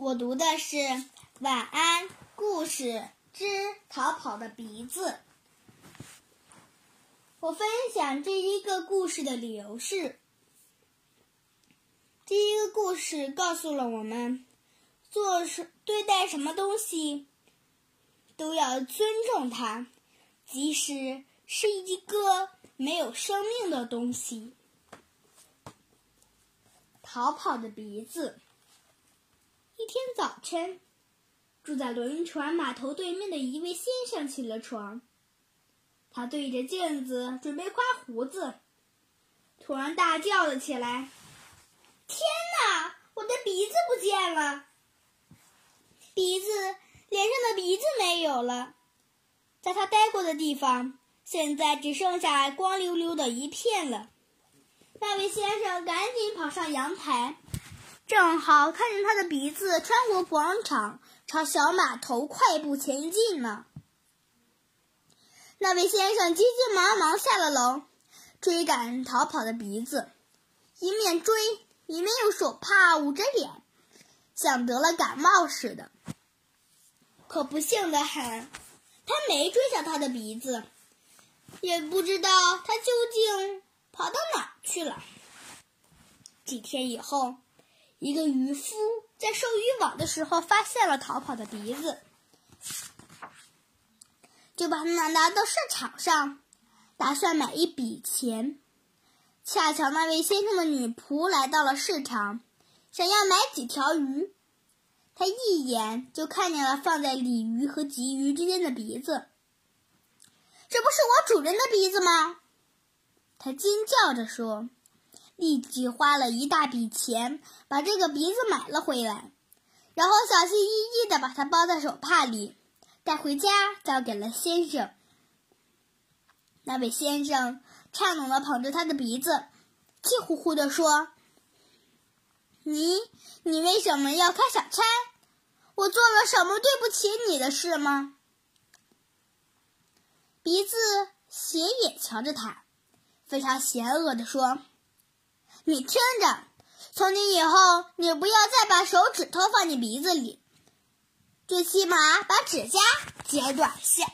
我读的是《晚安故事之逃跑的鼻子》。我分享这一个故事的理由是：第一个故事告诉了我们，做什对待什么东西都要尊重它，即使是一个没有生命的东西。逃跑的鼻子。天早晨，住在轮船码头对面的一位先生起了床。他对着镜子准备刮胡子，突然大叫了起来：“天哪！我的鼻子不见了！鼻子，脸上的鼻子没有了。在他待过的地方，现在只剩下光溜溜的一片了。”那位先生赶紧跑上阳台。正好看见他的鼻子穿过广场，朝小码头快步前进呢。那位先生急急忙忙下了楼，追赶逃跑的鼻子，一面追一面用手帕捂着脸，像得了感冒似的。可不幸的很，他没追上他的鼻子，也不知道他究竟跑到哪儿去了。几天以后。一个渔夫在收渔网的时候发现了逃跑的鼻子，就把它拿到市场上，打算买一笔钱。恰巧那位先生的女仆来到了市场，想要买几条鱼。他一眼就看见了放在鲤鱼和鲫鱼之间的鼻子。这不是我主人的鼻子吗？他尖叫着说。立即花了一大笔钱把这个鼻子买了回来，然后小心翼翼地把它包在手帕里，带回家交给了先生。那位先生颤抖地捧着他的鼻子，气呼呼地说：“你，你为什么要开小差？我做了什么对不起你的事吗？”鼻子斜眼瞧着他，非常邪恶地说。你听着，从今以后，你不要再把手指头放进鼻子里，最起码把指甲剪短些。